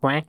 quack.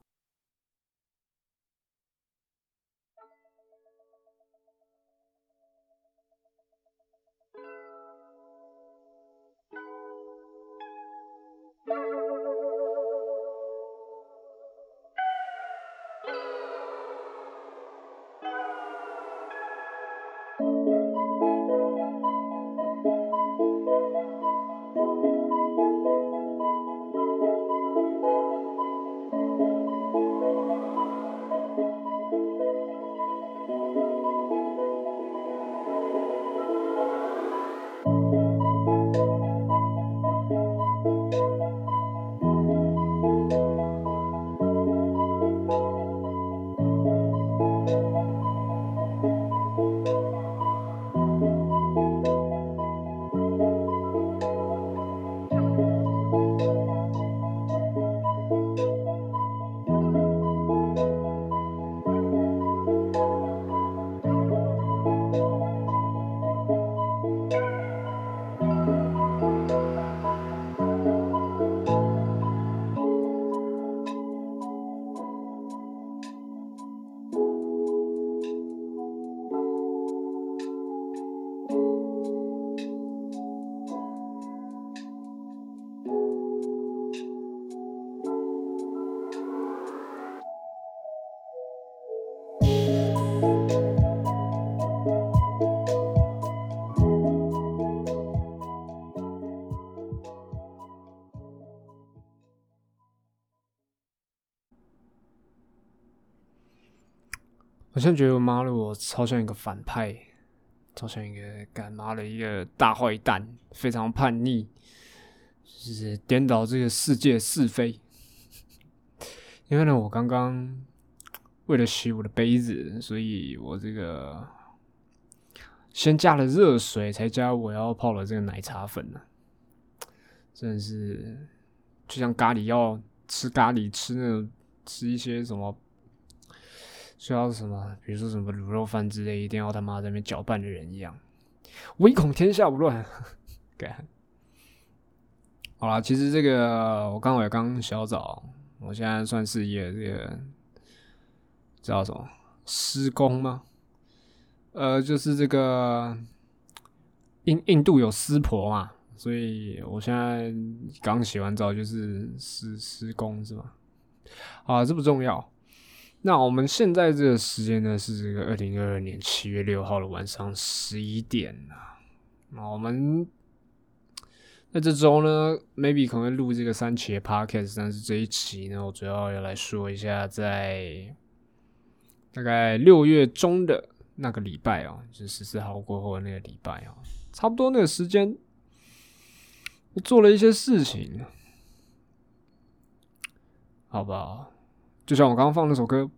我现在觉得我妈的，我超像一个反派，超像一个干妈的一个大坏蛋，非常叛逆，就是颠倒这个世界是非。因为呢，我刚刚为了洗我的杯子，所以我这个先加了热水，才加我要泡的这个奶茶粉呢。真的是就像咖喱要吃咖喱，吃那种吃一些什么。需要什么？比如说什么卤肉饭之类，一定要他妈在那边搅拌的人一样，唯恐天下不乱。干，好了，其实这个我刚好也刚小早，我现在算是一个这个叫什么施工吗？呃，就是这个印印度有湿婆嘛，所以我现在刚洗完澡，就是施施工是吗？啊，这不重要。那我们现在这个时间呢，是这个二零二二年七月六号的晚上十一点啊。那我们那这周呢，maybe 可能会录这个三期的 podcast，但是这一期呢，我主要要来说一下，在大概六月中的那个礼拜哦，就是十四号过后的那个礼拜哦，差不多那个时间，我做了一些事情，好不好？就像我刚刚放那首歌，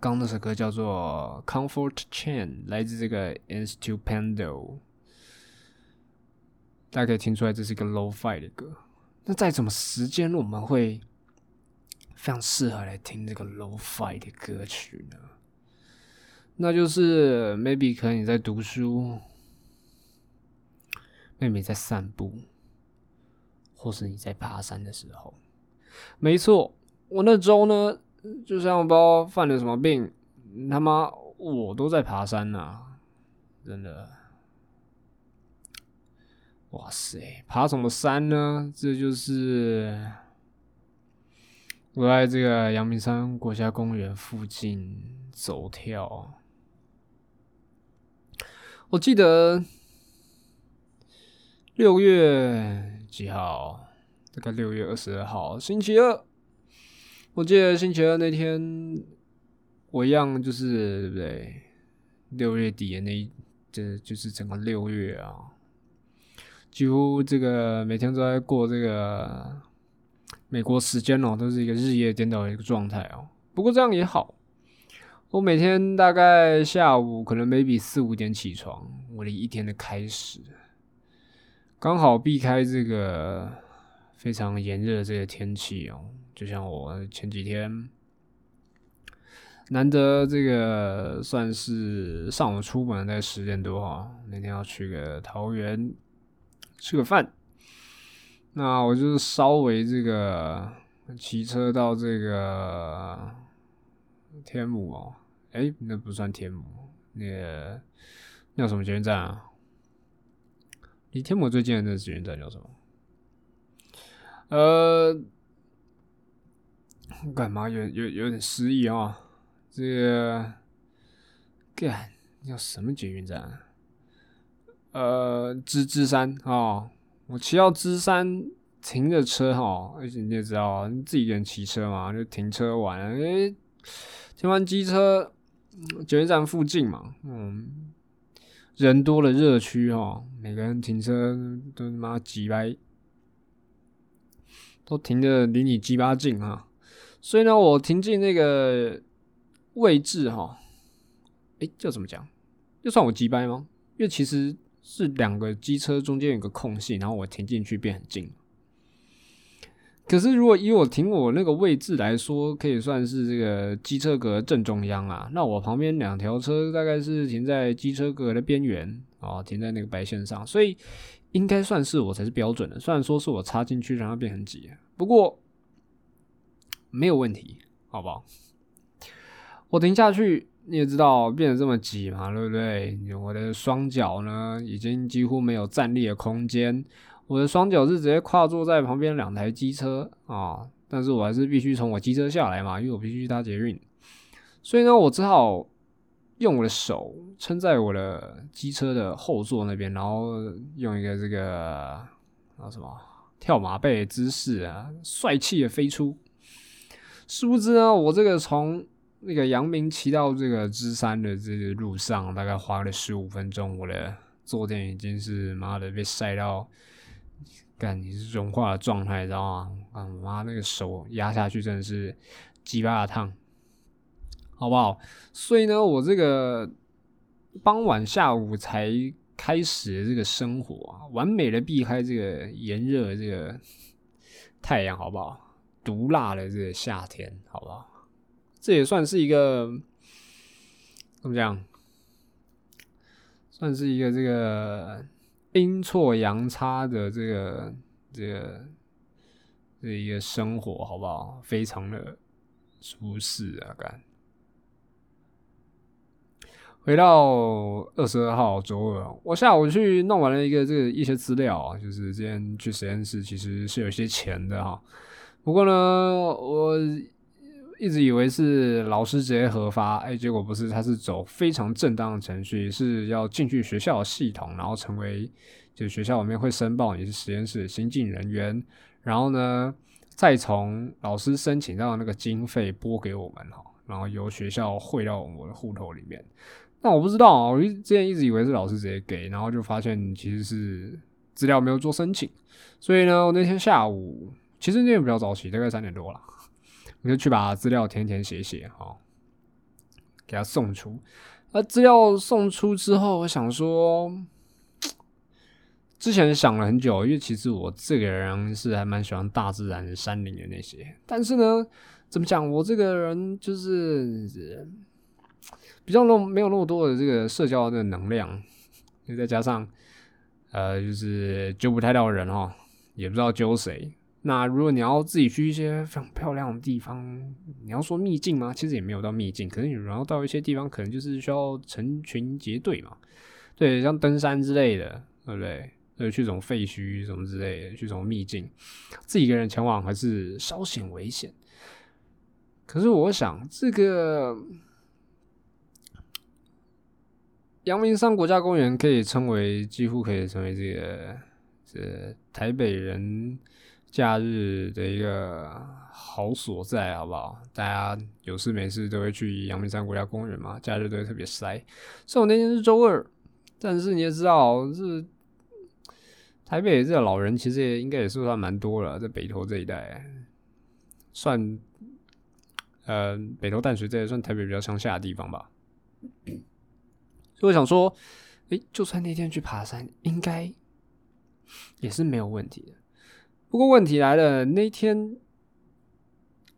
刚那首歌叫做《Comfort Chain》，来自这个 Instupendo，大家可以听出来这是一个 Low-Fi 的歌。那在什么时间我们会非常适合来听这个 Low-Fi 的歌曲呢？那就是 Maybe 可能你在读书，Maybe 在散步，或是你在爬山的时候，没错。我那周呢，就像不知道犯了什么病，他妈我都在爬山呐，真的，哇塞，爬什么山呢？这就是我在这个阳明山国家公园附近走跳。我记得六月几号？大概六月二十二号，星期二。我记得星期二那天，我一样就是对不对？六月底的那一，这就是整个六月啊，几乎这个每天都在过这个美国时间哦，都是一个日夜颠倒的一个状态哦。不过这样也好，我每天大概下午可能 maybe 四五点起床，我的一天的开始，刚好避开这个非常炎热的这个天气哦。就像我前几天难得这个算是上午出门在十点多哈，那天要去个桃园吃个饭，那我就是稍微这个骑车到这个天母哦，哎，那不算天母，那个那叫什么捷运站啊？离天母最近的那捷运站叫什么？呃，干嘛有有有点失忆啊？这个干叫什么捷运站？呃，芝芝山啊，我骑到芝山。停着车哈，而且你也知道，你自己一个人骑车嘛，就停车完，哎，停完机车，捷运站附近嘛，嗯，人多的热区哈，每个人停车都他妈挤掰，都停的离你鸡巴近哈，所以呢，我停进那个位置哈，哎，这怎么讲？就算我挤掰吗？因为其实是两个机车中间有个空隙，然后我停进去变很近。可是，如果以我停我那个位置来说，可以算是这个机车格正中央啊。那我旁边两条车大概是停在机车格的边缘啊，停在那个白线上，所以应该算是我才是标准的。虽然说是我插进去让它变很挤，不过没有问题，好不好？我停下去，你也知道变得这么挤嘛，对不对？我的双脚呢，已经几乎没有站立的空间。我的双脚是直接跨坐在旁边两台机车啊，但是我还是必须从我机车下来嘛，因为我必须搭捷运，所以呢，我只好用我的手撑在我的机车的后座那边，然后用一个这个啊什么跳马背姿势啊，帅气的飞出。殊不知呢，我这个从那个阳明骑到这个芝山的这个路上，大概花了十五分钟，我的坐垫已经是妈的被晒到。干你是融化的状态，知道吗？啊妈，那个手压下去真的是鸡巴烫，好不好？所以呢，我这个傍晚下午才开始的这个生活啊，完美的避开这个炎热这个太阳，好不好？毒辣的这个夏天，好不好？这也算是一个怎么讲？算是一个这个。阴错阳差的这个这个这一个生活，好不好？非常的舒适啊！干，回到二十二号周二，我下午去弄完了一个这个一些资料啊，就是今天去实验室其实是有些钱的哈。不过呢，我。一直以为是老师直接核发，哎，结果不是，他是走非常正当的程序，是要进去学校的系统，然后成为就学校里面会申报你是实验室的新进人员，然后呢，再从老师申请到那个经费拨给我们哈，然后由学校汇到我的户头里面。那我不知道啊，我之前一直以为是老师直接给，然后就发现其实是资料没有做申请，所以呢，我那天下午其实那也比较早起，大概三点多了。我就去把资料填填写写，哈，给他送出。那资料送出之后，我想说，之前想了很久，因为其实我这个人是还蛮喜欢大自然、山林的那些。但是呢，怎么讲，我这个人就是比较那没有那么多的这个社交的能量，再加上呃，就是揪不太到人哈，也不知道揪谁。那如果你要自己去一些非常漂亮的地方，你要说秘境吗？其实也没有到秘境，可能你然后到一些地方，可能就是需要成群结队嘛。对，像登山之类的，对不对？呃，去这种废墟什么之类的，去什么秘境，自己一个人前往还是稍显危险。可是我想，这个阳明山国家公园可以称为几乎可以成为这个这台北人。假日的一个好所在，好不好？大家有事没事都会去阳明山国家公园嘛，假日都会特别塞。虽然我那天是周二，但是你也知道，是台北这老人其实也应该也是算蛮多了，在北投这一带，算呃北投淡水这也算台北比较乡下的地方吧。所以我想说，诶，就算那天去爬山，应该也是没有问题的。不过问题来了，那天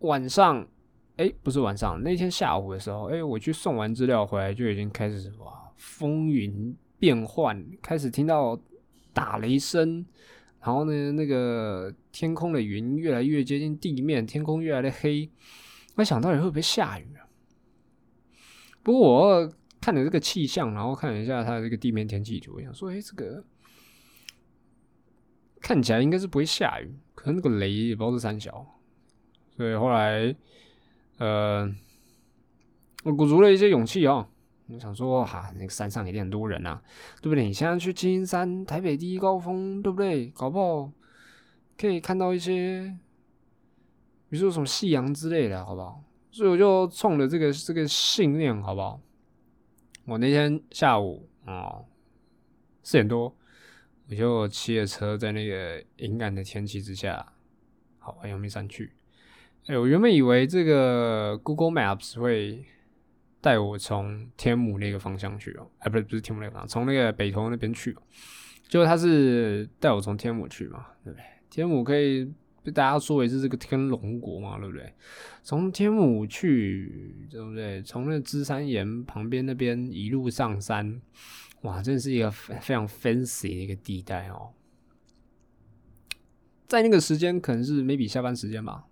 晚上，哎，不是晚上，那天下午的时候，哎，我去送完资料回来，就已经开始哇，风云变幻，开始听到打雷声然后呢，那个天空的云越来越接近地面，天空越来越黑。我想到底会不会下雨啊？不过我看了这个气象，然后看了一下它的这个地面天气图，我想说，哎，这个看起来应该是不会下雨，可能那个雷也不知道是三小。所以后来，呃，我鼓足了一些勇气哦。我想说，哈，那个山上一定很多人呐，对不对？你现在去金山，台北第一高峰，对不对？搞不好可以看到一些，比如说什么夕阳之类的，好不好？所以我就冲着这个这个信念，好不好？我那天下午啊四点多，我就骑着车在那个阴暗的天气之下，好往阳明山去。哎，我原本以为这个 Google Maps 会。带我从天母那个方向去哦，哎，不是不是天母那个方向，从那个北投那边去哦。就他是带我从天母去嘛，对不对？天母可以被大家说为是这个天龙国嘛，对不对？从天母去，对不对？从那芝山岩旁边那边一路上山，哇，真的是一个非常 fancy 的一个地带哦。在那个时间可能是 maybe 下班时间吧，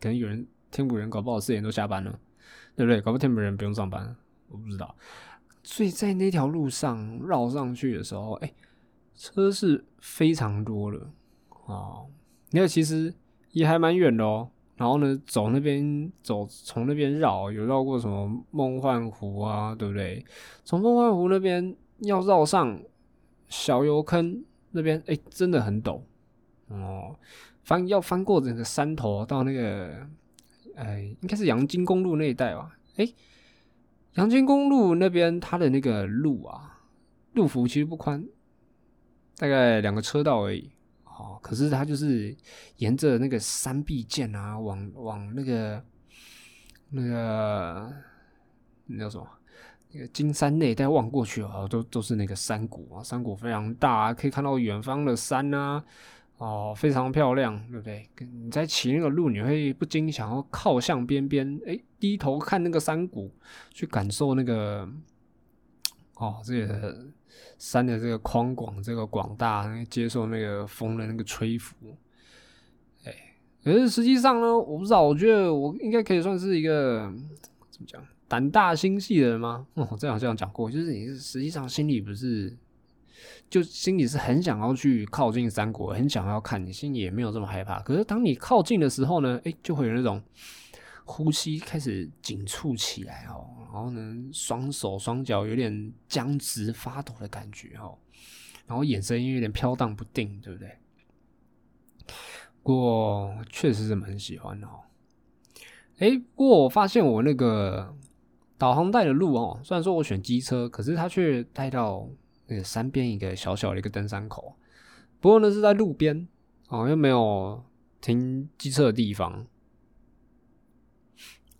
可能有人天母人搞不好四点都下班了。对不对？搞不天门人不用上班，我不知道。所以在那条路上绕上去的时候，哎，车是非常多的哦。因为其实也还蛮远的哦。然后呢，走那边走，从那边绕，有绕过什么梦幻湖啊，对不对？从梦幻湖那边要绕上小油坑那边，哎，真的很陡哦。翻要翻过整个山头到那个。哎，应该是阳金公路那一带吧？哎，阳金公路那边它的那个路啊，路幅其实不宽，大概两个车道而已。哦，可是它就是沿着那个山壁线啊，往往那个那个那叫什么？那个金山那一带望过去啊，都都是那个山谷啊，山谷非常大，可以看到远方的山啊。哦，非常漂亮，对不对？你在骑那个路，你会不禁想要靠向边边，哎，低头看那个山谷，去感受那个哦，这个山的这个宽广，这个广大，接受那个风的那个吹拂。哎，可是实际上呢，我不知道，我觉得我应该可以算是一个怎么讲，胆大心细的人吗？哦，这样这样讲过，就是你实际上心里不是。就心里是很想要去靠近三国，很想要看，你心里也没有这么害怕。可是当你靠近的时候呢，哎，就会有那种呼吸开始紧促起来哦，然后呢，双手双脚有点僵直发抖的感觉哦，然后眼神也有点飘荡不定，对不对？不过确实是蛮喜欢哦。哎，不过我发现我那个导航带的路哦，虽然说我选机车，可是它却带到。那个山边一个小小的一个登山口，不过呢是在路边哦，又没有停机车的地方，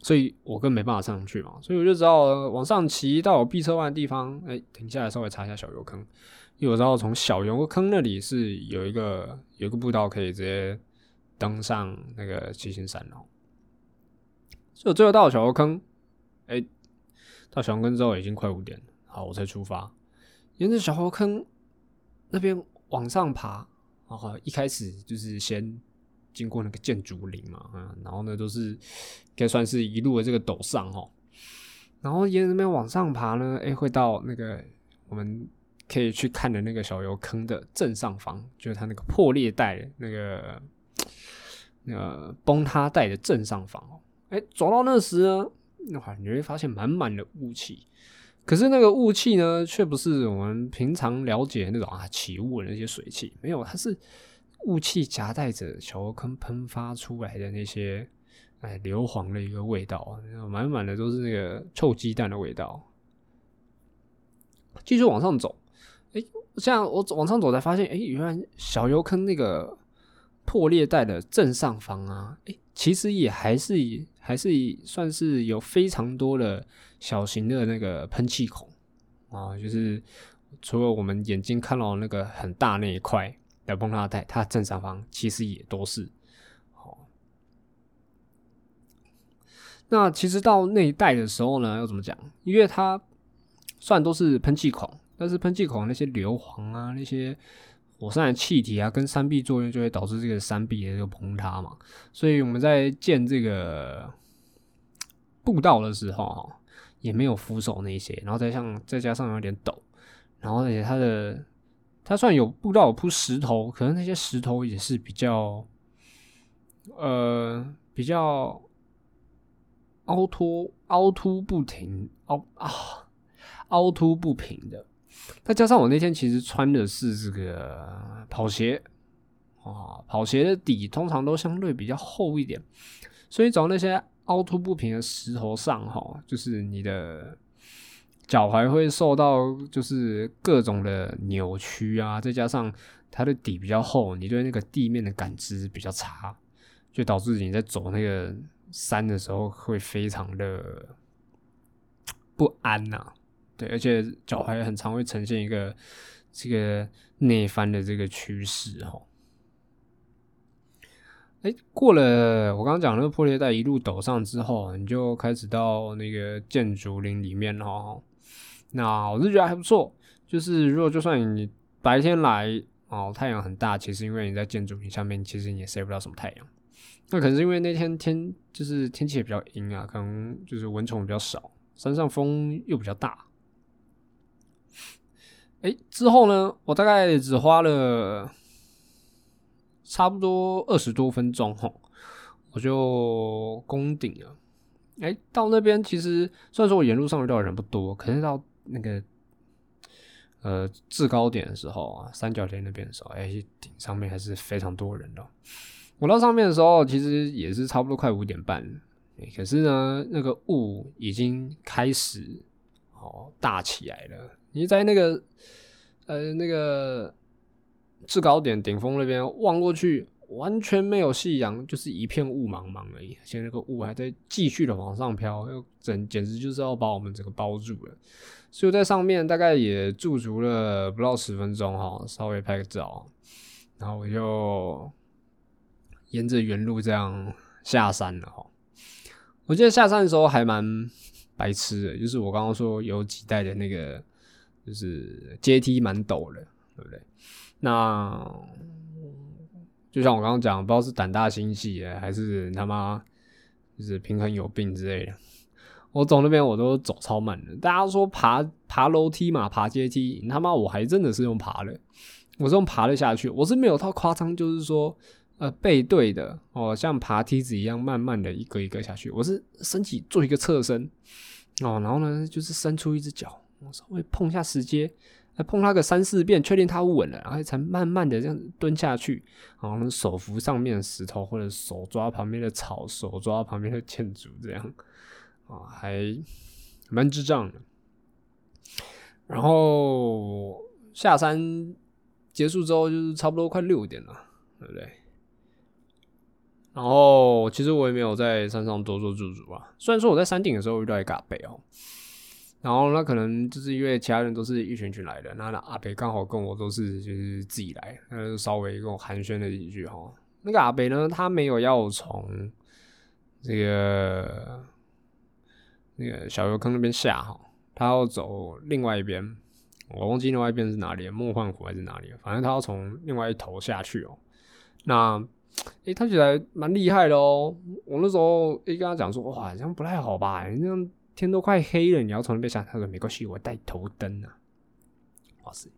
所以我更没办法上去嘛，所以我就只好往上骑到我避车弯的地方，哎，停下来稍微查一下小油坑，因为我知道从小油坑那里是有一个有一个步道可以直接登上那个七星山哦，所以最后到小油坑，哎，到小油坑之后已经快五点了，好，我才出发。沿着小河坑那边往上爬，然后一开始就是先经过那个建筑林嘛，嗯，然后呢都是可以算是一路的这个陡上哦，然后沿着那边往上爬呢，哎，会到那个我们可以去看的那个小油坑的正上方，就是它那个破裂带那个那个崩塌带的正上方哦，哎，走到那时呢，哇，你会发现满满的雾气。可是那个雾气呢，却不是我们平常了解那种啊起雾的那些水汽，没有，它是雾气夹带着小油坑喷发出来的那些哎硫磺的一个味道，满满的都是那个臭鸡蛋的味道。继续往上走，哎，这样我往上走才发现，哎，原来小油坑那个破裂带的正上方啊，哎，其实也还是还是算是有非常多的。小型的那个喷气孔啊，就是除了我们眼睛看到那个很大那一块的崩塌带，它正上方其实也都是。好，那其实到那一带的时候呢，要怎么讲？因为它虽然都是喷气孔，但是喷气孔那些硫磺啊，那些火山的气体啊跟山壁作用，就会导致这个山壁的这个崩塌嘛。所以我们在建这个步道的时候，也没有扶手那些，然后再像再加上有点陡，然后而且它的它虽然有步道有铺石头，可能那些石头也是比较呃比较凹凸凹凸不平凹啊凹凸不平的。再加上我那天其实穿的是这个跑鞋啊，跑鞋的底通常都相对比较厚一点，所以找那些凹凸不平的石头上哈，就是你的脚踝会受到就是各种的扭曲啊，再加上它的底比较厚，你对那个地面的感知比较差，就导致你在走那个山的时候会非常的不安呐。对，而且脚踝很常会呈现一个这个内翻的这个趋势哈。哎，过了我刚刚讲那个破裂带一路陡上之后，你就开始到那个建筑林里面哈。那我是觉得还不错，就是如果就算你白天来哦，太阳很大，其实因为你在建筑林下面，其实你也晒不到什么太阳。那可能是因为那天天就是天气也比较阴啊，可能就是蚊虫比较少，山上风又比较大。哎，之后呢，我大概只花了差不多二十多分钟吼，我就攻顶了。哎，到那边其实虽然说我沿路上遇到的人不多，可是到那个呃制高点的时候啊，三角点那边的时候，哎，顶上面还是非常多人的。我到上面的时候，其实也是差不多快五点半，可是呢，那个雾已经开始哦大起来了。你在那个呃那个制高点顶峰那边望过去，完全没有夕阳，就是一片雾茫茫而已。现在那个雾还在继续的往上飘，又整简直就是要把我们整个包住了。所以在上面大概也驻足了不到十分钟哈，稍微拍个照，然后我就沿着原路这样下山了哈。我记得下山的时候还蛮白痴的，就是我刚刚说有几代的那个。就是阶梯蛮陡的，对不对？那就像我刚刚讲，不知道是胆大心细还是他妈就是平衡有病之类的。我走那边我都走超慢的。大家说爬爬楼梯嘛，爬阶梯，他妈我还真的是用爬的，我是用爬的下去。我是没有太夸张，就是说呃背对的哦，像爬梯子一样慢慢的一个一个下去。我是身体做一个侧身哦，然后呢就是伸出一只脚。我稍微碰一下石阶，碰它个三四遍，确定它稳了，然后才慢慢的这样蹲下去，然后手扶上面石头，或者手抓旁边的草，手抓旁边的建筑，这样啊，还蛮智障的。然后下山结束之后，就是差不多快六点了，对不对？然后其实我也没有在山上多做驻足啊，虽然说我在山顶的时候遇到一个阿北哦。然后那可能就是因为其他人都是一群群来的，那阿北刚好跟我都是就是自己来，那就稍微跟我寒暄了几句哈。那个阿北呢，他没有要从这个那个小油坑那边下哈，他要走另外一边，我忘记另外一边是哪里，梦幻湖还是哪里，反正他要从另外一头下去哦。那诶，他起来蛮厉害的哦。我那时候诶跟他讲说，哇，这样不太好吧？你这样。天都快黑了，你要从那边下？他说没关系，我带头灯啊。哇塞，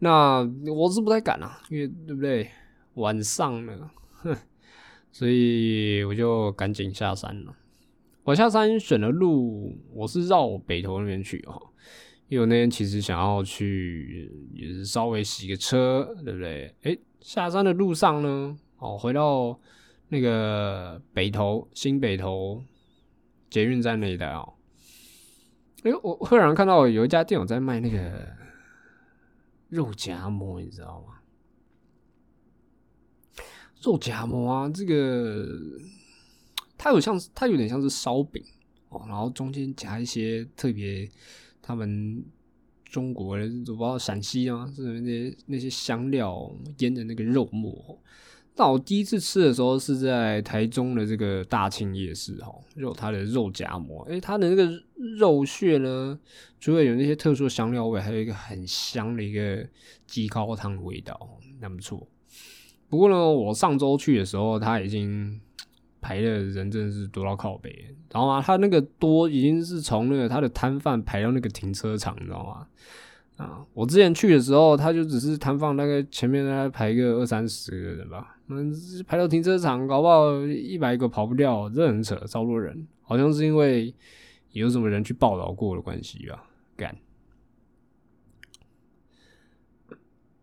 那我是不太敢啊，因为对不对？晚上了，哼，所以我就赶紧下山了。我下山选的路，我是绕北头那边去哈，因为我那天其实想要去，也是稍微洗个车，对不对？诶，下山的路上呢，哦，回到那个北头新北头捷运站那一带哦。哎，我忽然看到有一家店有在卖那个肉夹馍，你知道吗？肉夹馍啊，这个它有像它有点像是烧饼哦，然后中间夹一些特别他们中国人，我不知道陕西啊，是那些那些香料腌的那个肉末。那我第一次吃的时候是在台中的这个大庆夜市哈，肉它的肉夹馍，诶，它的那个肉屑呢，除了有那些特殊的香料味，还有一个很香的一个鸡高汤的味道，那不错。不过呢，我上周去的时候，它已经排的人真的是多到靠北，然后啊，他那个多已经是从那个他的摊贩排到那个停车场，你知道吗？啊，我之前去的时候，他就只是摊放，大概前面大概排个二三十个人吧，嗯，排到停车场，搞不好一百个跑不掉，这很扯，超多人，好像是因为有什么人去报道过的关系吧，干。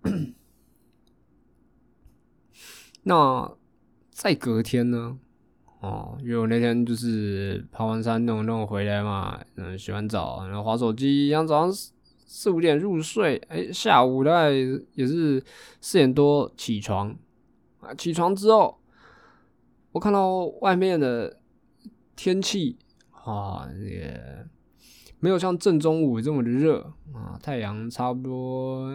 那再隔天呢？哦，因为我那天就是爬完山弄弄回来嘛，嗯，洗完澡，然后划手机，一样早上。四五点入睡，哎，下午大概也是四点多起床啊。起床之后，我看到外面的天气啊，也没有像正中午这么的热啊。太阳差不多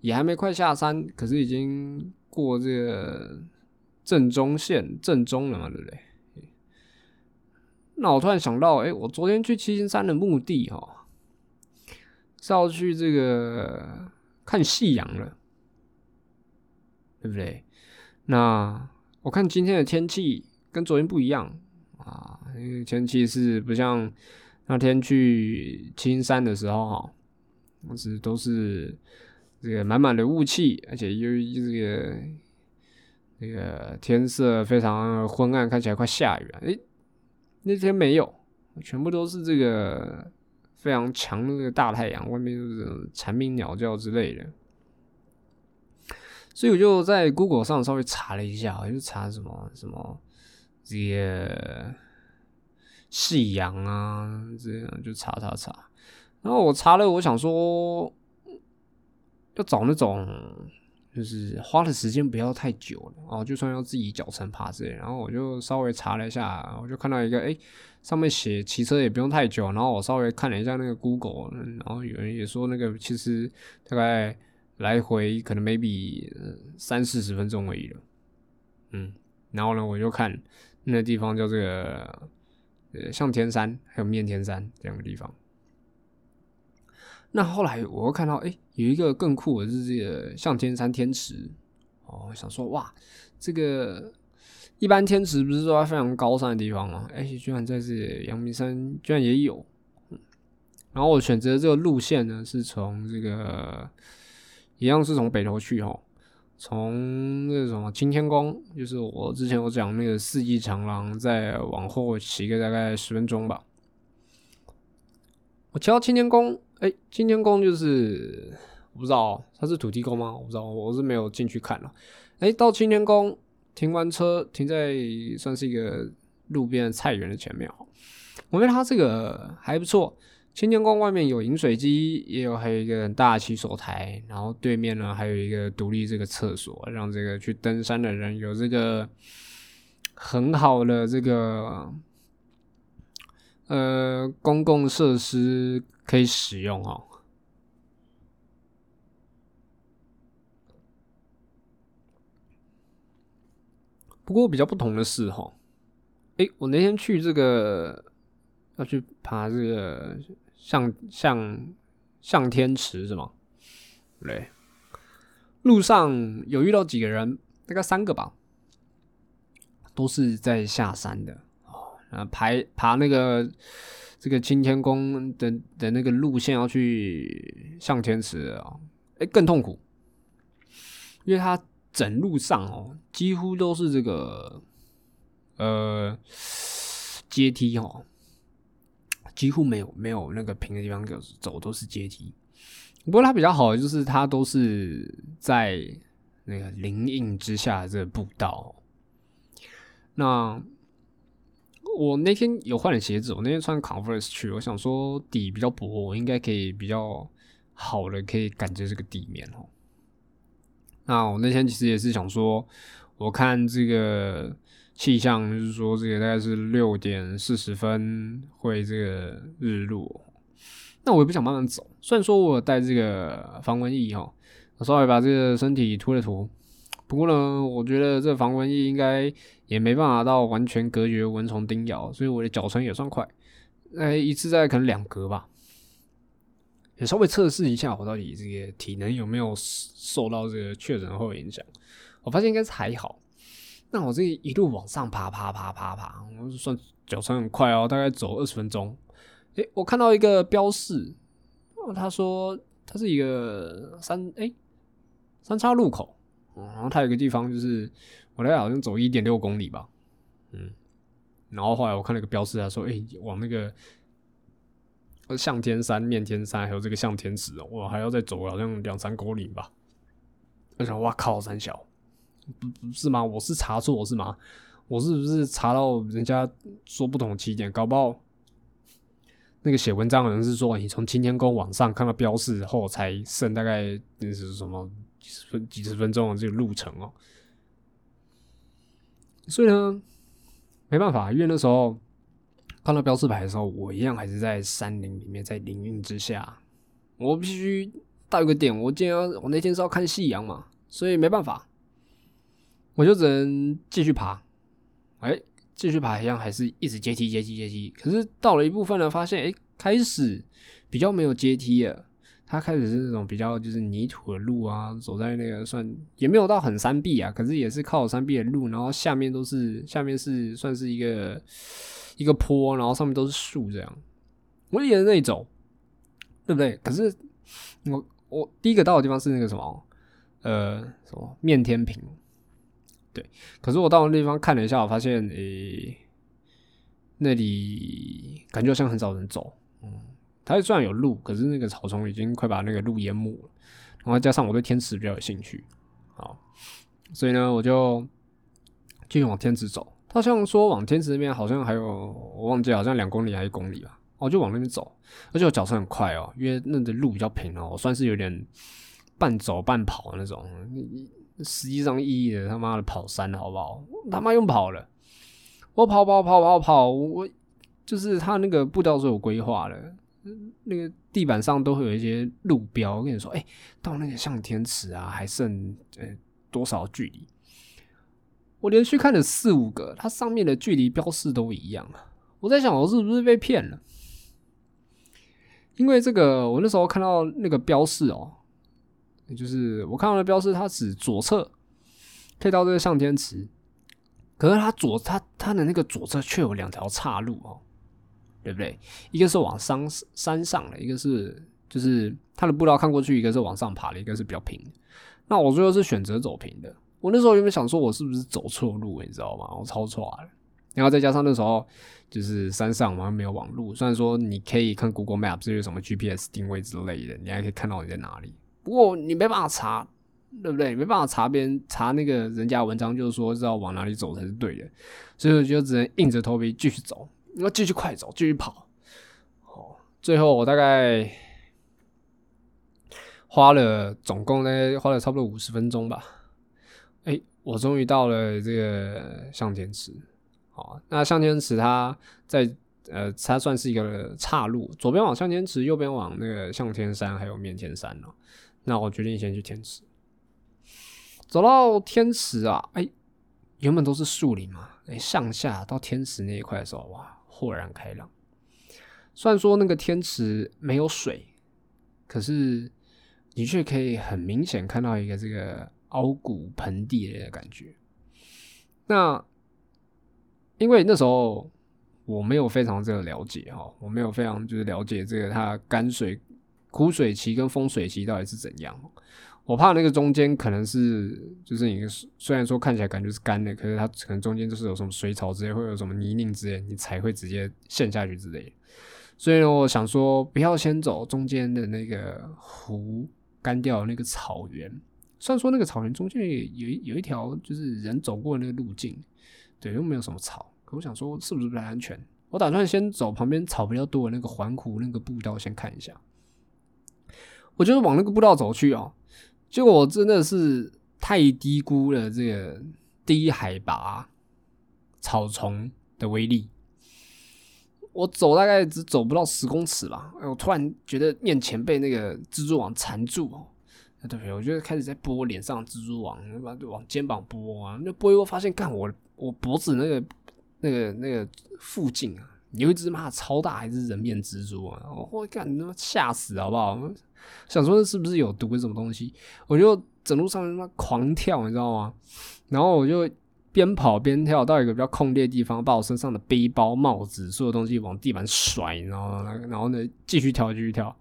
也还没快下山，可是已经过这个正中线正中了嘛，对不对？那我突然想到，哎，我昨天去七星山的目的哈。是要去这个看夕阳了，对不对？那我看今天的天气跟昨天不一样啊，因为天气是不像那天去青山的时候哈，是都是这个满满的雾气，而且由于这个那个天色非常昏暗，看起来快下雨了。诶，那天没有，全部都是这个。非常强的那个大太阳，外面就是蝉鸣鸟叫之类的，所以我就在 Google 上稍微查了一下，就查什么什么这些夕阳啊，这样就查查查。然后我查了，我想说要找那种就是花的时间不要太久了哦，就算要自己脚程爬之类。然后我就稍微查了一下，我就看到一个哎。上面写骑车也不用太久，然后我稍微看了一下那个 Google，然后有人也说那个其实大概来回可能 maybe 三四十分钟而已了，嗯，然后呢我就看那个地方叫这个呃向天山还有面天山这两个地方，那后来我又看到哎有一个更酷的是这个向天山天池，哦，我想说哇这个。一般天池不是说在非常高山的地方吗？哎，居然在这阳明山居然也有。然后我选择这个路线呢，是从这个一样是从北头去哈，从那什么青天宫，就是我之前我讲那个四季长廊，再往后骑个大概十分钟吧。我骑到青天宫，哎，青天宫就是我不知道它是土地公吗？我不知道，我是没有进去看了。哎，到青天宫。停完车，停在算是一个路边菜园的前面哦。我觉得它这个还不错。青天宫外面有饮水机，也有还有一个很大洗手台，然后对面呢还有一个独立这个厕所，让这个去登山的人有这个很好的这个呃公共设施可以使用哦。不过比较不同的是哈，哎，我那天去这个要去爬这个向向向天池是吗？对，路上有遇到几个人，大概三个吧，都是在下山的哦，然后，爬爬那个这个青天宫的的那个路线要去向天池啊，哎，更痛苦，因为他。整路上哦，几乎都是这个呃阶梯哦，几乎没有没有那个平的地方走，都是阶梯。不过它比较好的就是它都是在那个灵荫之下这个步道。那我那天有换了鞋子，我那天穿 Converse 去，我想说底比较薄，我应该可以比较好的可以感觉这个地面哦。那我那天其实也是想说，我看这个气象，就是说这个大概是六点四十分会这个日落。那我也不想慢慢走，虽然说我带这个防蚊液哈，我稍微把这个身体涂了涂，不过呢，我觉得这防蚊液应该也没办法到完全隔绝蚊虫叮咬，所以我的脚程也算快，哎，一次在可能两格吧，也稍微测试一下我到底这个体能有没有受到这个确诊后影响。我发现应该是还好。那我这一路往上爬，爬，爬，爬，爬，我算脚程很快哦，大概走二十分钟。诶，我看到一个标示，他说他是一个三诶三叉路口，然后它有个地方就是我大概好像走一点六公里吧，嗯，然后后来我看那个标示，他说诶往那个向天山、面天山还有这个向天池哦，我还要再走好像两三公里吧。我想哇靠，三小。不不是吗？我是查错是吗？我是不是查到人家说不同起点？搞不好那个写文章的人是说你从青天宫往上看到标示后才剩大概那是什么几十分几十分钟的这个路程哦。所以呢，没办法，因为那时候看到标示牌的时候，我一样还是在山林里面，在林荫之下，我必须到一个点。我今天我那天是要看夕阳嘛，所以没办法。我就只能继续爬，哎，继续爬一样还是一直阶梯阶梯阶梯。可是到了一部分呢，发现哎，开始比较没有阶梯了，它开始是那种比较就是泥土的路啊，走在那个算也没有到很山壁啊，可是也是靠山壁的路，然后下面都是下面是算是一个一个坡，然后上面都是树这样，我沿着那里走，对不对？可是我我第一个到的地方是那个什么呃什么面天平。对，可是我到那地方看了一下，我发现，诶，那里感觉好像很少人走，嗯，它虽然有路，可是那个草丛已经快把那个路淹没了，然后加上我对天池比较有兴趣，好，所以呢，我就继续往天池走。他像说往天池那边好像还有，我忘记好像两公里还一公里吧，我就往那边走，而且我脚程很快哦，因为那的路比较平哦，我算是有点半走半跑那种。实际上意义的他妈的跑山好不好？他妈用跑了，我跑跑跑跑跑，我就是他那个步道是有规划的，那个地板上都会有一些路标。我跟你说，哎，到那个向天池啊，还剩呃多少距离？我连续看了四五个，它上面的距离标示都一样啊！我在想，我是不是被骗了？因为这个，我那时候看到那个标示哦。就是我看到的标示，它指左侧可以到这个向天池，可是它左它它的那个左侧却有两条岔路哦，对不对？一个是往山山上的，一个是就是它的步道看过去，一个是往上爬的，一个是比较平。那我最后是选择走平的。我那时候有没有想说，我是不是走错路？你知道吗？我超错了。然后再加上那时候就是山上嘛，没有网络。虽然说你可以看 Google Map，这些什么 GPS 定位之类的，你还可以看到你在哪里。不过你没办法查，对不对？没办法查别人查那个人家文章，就是说知道往哪里走才是对的，所以我就只能硬着头皮继续走，要继续快走，继续跑。哦，最后我大概花了总共呢花了差不多五十分钟吧。哎，我终于到了这个向天池。好，那向天池它在呃，它算是一个岔路，左边往向天池，右边往那个向天山还有面天山哦。那我决定先去天池，走到天池啊，哎，原本都是树林嘛，哎，上下到天池那一块的时候，哇，豁然开朗。虽然说那个天池没有水，可是你却可以很明显看到一个这个凹谷盆地的感觉。那因为那时候我没有非常这个了解哈，我没有非常就是了解这个它干水。枯水期跟丰水期到底是怎样？我怕那个中间可能是就是你虽然说看起来感觉是干的，可是它可能中间就是有什么水草之类，会有什么泥泞之类，你才会直接陷下去之类。所以呢，我想说不要先走中间的那个湖干掉那个草原。虽然说那个草原中间有有一条就是人走过的那个路径，对，又没有什么草，可我想说是不是不太安全？我打算先走旁边草比较多的那个环湖那个步道先看一下。我就是往那个步道走去哦，结果我真的是太低估了这个低海拔草丛的威力。我走大概只走不到十公尺吧，我突然觉得面前被那个蜘蛛网缠住哦，对不对？我就开始在拨脸上蜘蛛网，把往肩膀拨啊，那拨一拨发现，干我我脖子那个那个那个附近啊，有一只妈超大还是人面蜘蛛啊！我干你他妈吓死好不好？想说是不是有毒什么东西？我就整路上他妈狂跳，你知道吗？然后我就边跑边跳到一个比较空地的地方，把我身上的背包、帽子所有东西往地板甩，然后然后呢继续跳，继续跳，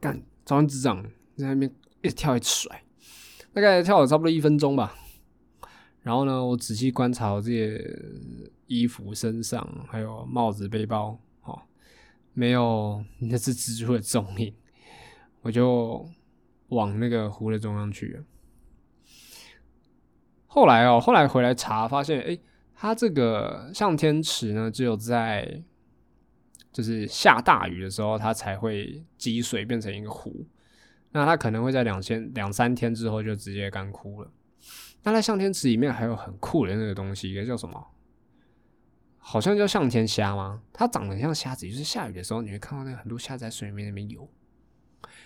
干早上执掌。在那边一直跳一直甩，大概跳了差不多一分钟吧。然后呢，我仔细观察我这些衣服、身上还有帽子、背包，哦，没有那只蜘蛛的踪影，我就往那个湖的中央去了。后来哦，后来回来查发现，哎，它这个向天池呢，只有在就是下大雨的时候，它才会积水变成一个湖。那它可能会在两千两三天之后就直接干枯了。那在向天池里面还有很酷的那个东西，一个叫什么？好像叫向天虾吗？它长得像虾子，就是下雨的时候你会看到那个很多虾在水里面那边游。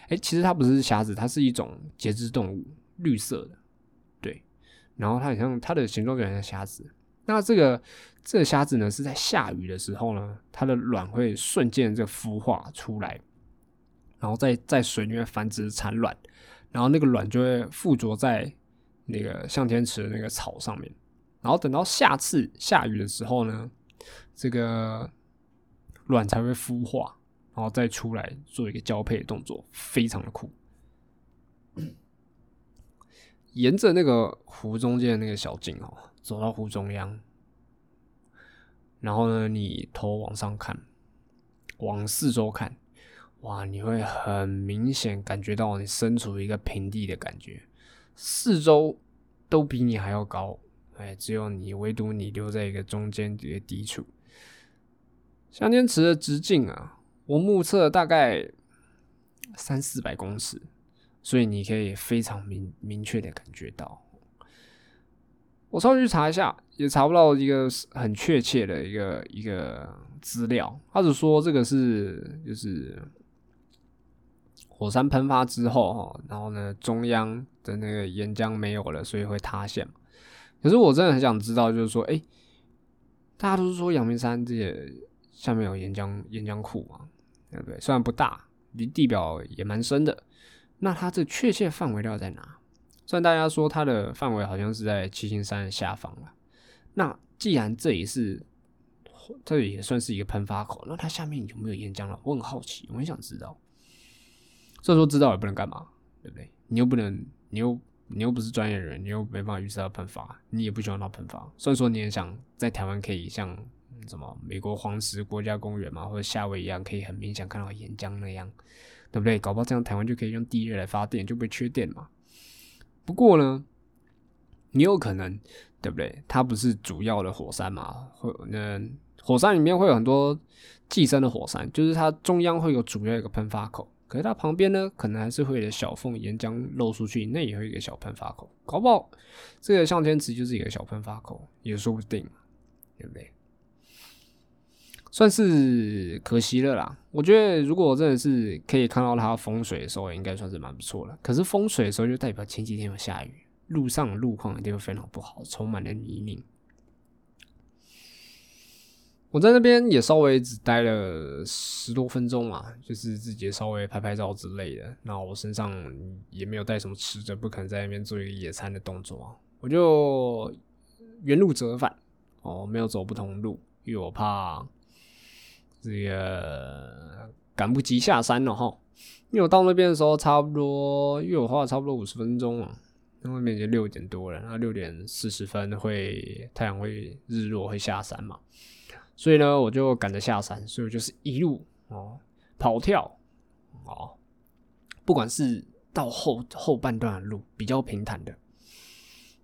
哎，其实它不是虾子，它是一种节肢动物，绿色的。对，然后它很像它的形状就很像虾子。那这个这个虾子呢，是在下雨的时候呢，它的卵会瞬间这孵化出来。然后在在水里面繁殖产卵，然后那个卵就会附着在那个向天池的那个草上面，然后等到下次下雨的时候呢，这个卵才会孵化，然后再出来做一个交配的动作，非常的酷。沿着那个湖中间的那个小径哦，走到湖中央，然后呢，你头往上看，往四周看。哇，你会很明显感觉到你身处一个平地的感觉，四周都比你还要高，哎，只有你唯独你留在一个中间这个低处。香天池的直径啊，我目测大概三四百公尺，所以你可以非常明明确的感觉到。我稍微去查一下，也查不到一个很确切的一个一个资料，他只说这个是就是。火山喷发之后，哈，然后呢，中央的那个岩浆没有了，所以会塌陷。可是我真的很想知道，就是说，哎，大家都是说阳明山这些下面有岩浆岩浆库嘛，对不对？虽然不大，离地表也蛮深的。那它这确切范围要在哪？虽然大家说它的范围好像是在七星山的下方了。那既然这也是，这也算是一个喷发口，那它下面有没有岩浆了？我很好奇，我很想知道。这时候知道也不能干嘛，对不对？你又不能，你又你又不是专业人，你又没办法预测到喷发，你也不希望它喷发。虽然说你也想在台湾可以像什么美国黄石国家公园嘛，或者夏威夷一样，可以很明显看到岩浆那样，对不对？搞不好这样台湾就可以用地热来发电，就不会缺电嘛。不过呢，你有可能，对不对？它不是主要的火山嘛，会那火山里面会有很多寄生的火山，就是它中央会有主要一个喷发口。可是它旁边呢，可能还是会有小缝，岩浆漏出去，那也会一个小喷发口。搞不好这个向天池就是一个小喷发口，也说不定，对不对？算是可惜了啦。我觉得如果真的是可以看到它风水的时候，应该算是蛮不错的。可是风水的时候，就代表前几天有下雨，路上路况一定会非常不好，充满了泥泞。我在那边也稍微只待了十多分钟嘛，就是自己稍微拍拍照之类的。那我身上也没有带什么吃的，不可能在那边做一个野餐的动作，我就原路折返哦，没有走不同路，因为我怕这个赶不及下山了哈。因为我到那边的时候差不多，因为我花了差不多五十分钟啊，那外面已经六点多了，那六点四十分会太阳会日落会下山嘛。所以呢，我就赶着下山，所以就是一路哦跑跳哦，不管是到后后半段的路比较平坦的，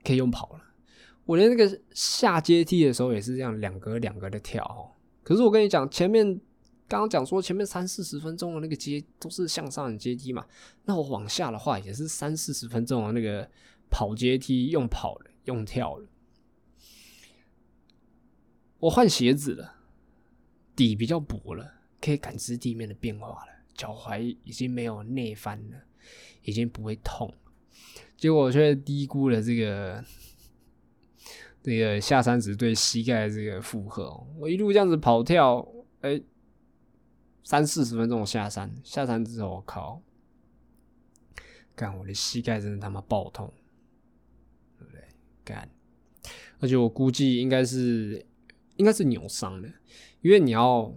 可以用跑了。我连那个下阶梯的时候也是这样两格两格的跳哦。可是我跟你讲，前面刚刚讲说前面三四十分钟的那个阶都是向上的阶梯嘛，那我往下的话也是三四十分钟的那个跑阶梯，用跑了，用跳了。我换鞋子了，底比较薄了，可以感知地面的变化了。脚踝已经没有内翻了，已经不会痛，结果我却低估了这个这个下山时对膝盖的这个负荷。我一路这样子跑跳，哎，三四十分钟下山，下山之后，我靠，干我的膝盖真的他妈爆痛，对不对？干，而且我估计应该是应该是扭伤的，因为你要。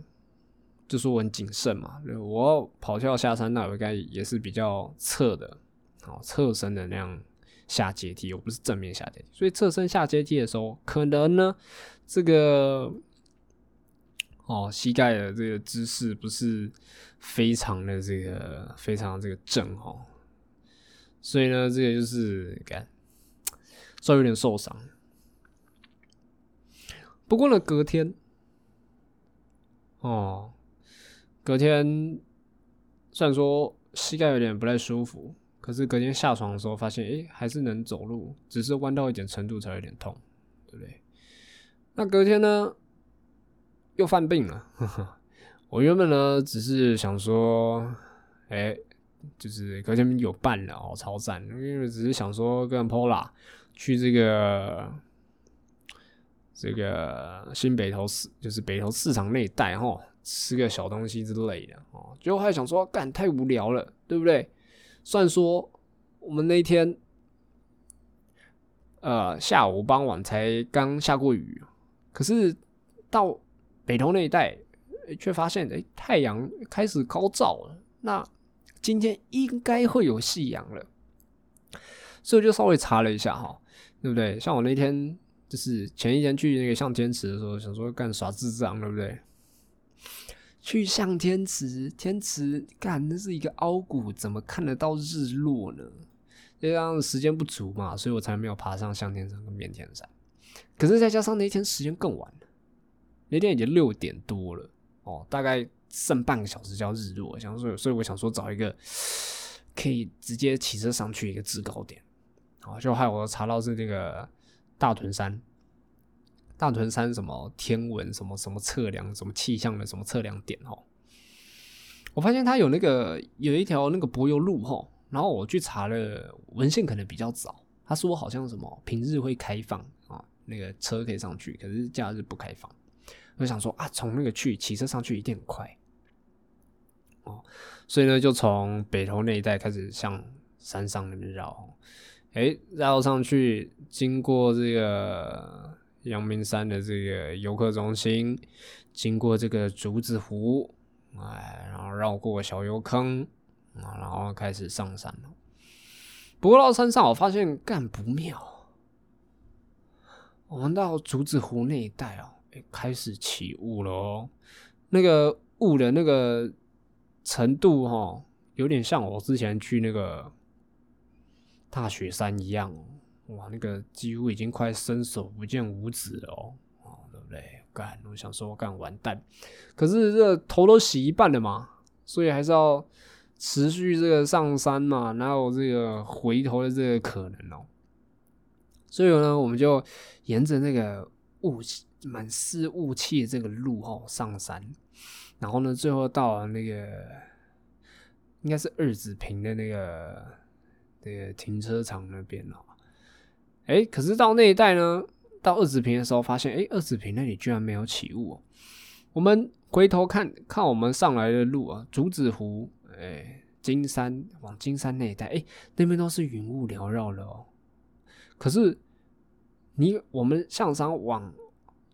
就说我很谨慎嘛，我跑跳下山，那我应该也是比较侧的，好侧身的那样下阶梯，我不是正面下阶梯，所以侧身下阶梯的时候，可能呢这个哦膝盖的这个姿势不是非常的这个非常这个正哦，所以呢这个就是感稍微有点受伤，不过呢隔天哦。隔天虽然说膝盖有点不太舒服，可是隔天下床的时候发现，哎，还是能走路，只是弯到一点程度才有点痛，对不对？那隔天呢，又犯病了。我原本呢只是想说，哎，就是隔天有伴了哦，超赞！因为只是想说跟 Pola 去这个这个新北投市，就是北投市场那一带哈。吃个小东西之类的哦，结果还想说，干太无聊了，对不对？虽然说我们那一天，呃，下午傍晚才刚下过雨，可是到北投那一带，却发现哎，太阳开始高照了。那今天应该会有夕阳了，所以我就稍微查了一下哈，对不对？像我那天就是前一天去那个向天池的时候，想说干耍智障，对不对？去向天池，天池干那是一个凹谷，怎么看得到日落呢？这样时间不足嘛，所以我才没有爬上向天山跟面天山。可是再加上那天时间更晚了，那天已经六点多了哦，大概剩半个小时就要日落。想说，所以我想说找一个可以直接骑车上去一个制高点，哦，就害我查到是那个大屯山。大屯山什么天文什么什么测量什么气象的什么测量点哦，我发现它有那个有一条那个柏油路哈，然后我去查了文献可能比较早，他说好像什么平日会开放啊，那个车可以上去，可是假日不开放。我想说啊，从那个去骑车上去一定很快哦，所以呢就从北头那一带开始向山上那边绕，哎绕上去经过这个。阳明山的这个游客中心，经过这个竹子湖，哎，然后绕过小油坑，啊，然后开始上山了。不过到山上，我发现干不妙。我们到竹子湖那一带哦，开始起雾了哦。那个雾的那个程度哈，有点像我之前去那个大雪山一样。哇，那个几乎已经快伸手不见五指了哦，哦，对不对？干，我想说干完蛋，可是这头都洗一半了嘛，所以还是要持续这个上山嘛，哪有这个回头的这个可能哦？所以呢，我们就沿着那个雾气满是雾气的这个路哦上山，然后呢，最后到了那个应该是二子坪的那个那个停车场那边哦。哎，可是到那一带呢，到二子坪的时候，发现哎，二子坪那里居然没有起雾。我们回头看看我们上来的路啊，竹子湖，哎，金山往金山那一带，哎，那边都是云雾缭绕了哦。可是你我们上山往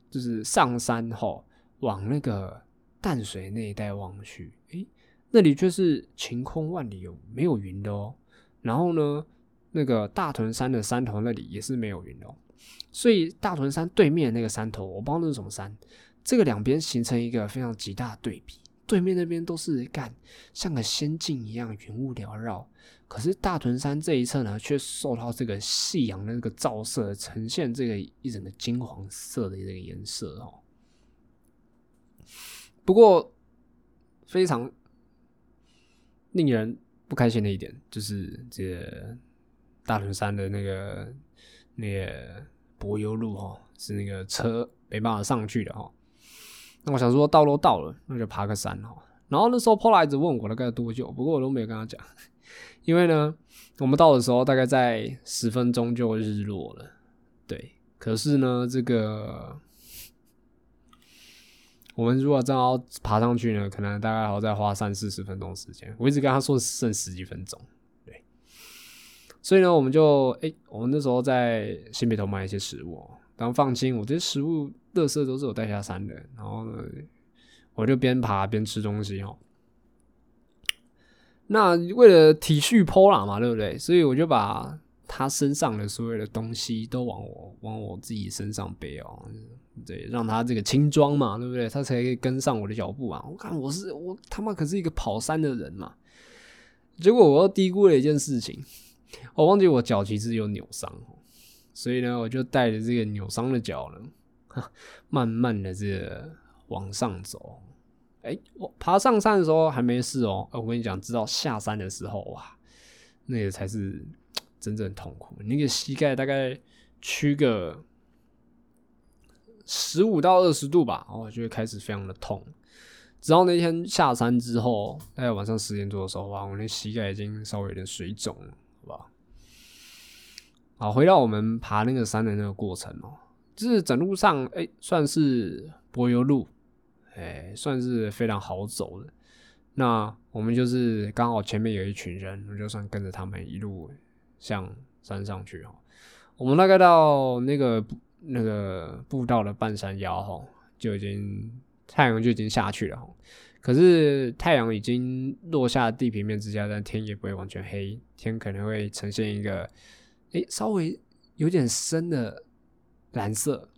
就是上山后往那个淡水那一带望去，哎，那里却是晴空万里，有没有云的哦。然后呢？那个大屯山的山头那里也是没有云哦，所以大屯山对面那个山头，我不知道那是什么山，这个两边形成一个非常极大的对比，对面那边都是干像个仙境一样云雾缭绕，可是大屯山这一侧呢，却受到这个夕阳的那个照射，呈现这个一整个金黄色的这个颜色哦。不过非常令人不开心的一点就是这。大屯山的那个那个柏油路哈，是那个车没办法上去的哈。那我想说到都到了，那就爬个山哈。然后那时候 Paul 一直问我大概多久，不过我都没有跟他讲，因为呢，我们到的时候大概在十分钟就日落了，对。可是呢，这个我们如果正好爬上去呢，可能大概还要再花三四十分钟时间。我一直跟他说剩十几分钟，对。所以呢，我们就哎，我们那时候在新北头买一些食物，当放心，我这些食物、乐色都是我带下山的。然后呢，我就边爬边吃东西哦。那为了体恤 Pola 嘛，对不对？所以我就把。他身上的所有的东西都往我往我自己身上背哦，对，让他这个轻装嘛，对不对？他才可以跟上我的脚步啊！我看我是我他妈可是一个跑山的人嘛，结果我又低估了一件事情，我忘记我脚其实有扭伤，所以呢，我就带着这个扭伤的脚呢，慢慢的这个往上走。哎，我爬上山的时候还没事哦，我跟你讲，直到下山的时候哇，那个才是。真正痛苦，那个膝盖大概屈个十五到二十度吧，哦，就会开始非常的痛。直到那天下山之后，大概晚上十点多的时候，吧，我那膝盖已经稍微有点水肿了，好吧？好，回到我们爬那个山的那个过程哦，就是整路上，哎，算是柏油路，哎，算是非常好走的。那我们就是刚好前面有一群人，我就算跟着他们一路。向山上去哈，我们大概到那个那个步道的半山腰吼，就已经太阳就已经下去了哈。可是太阳已经落下地平面之下，但天也不会完全黑，天可能会呈现一个诶稍微有点深的蓝色，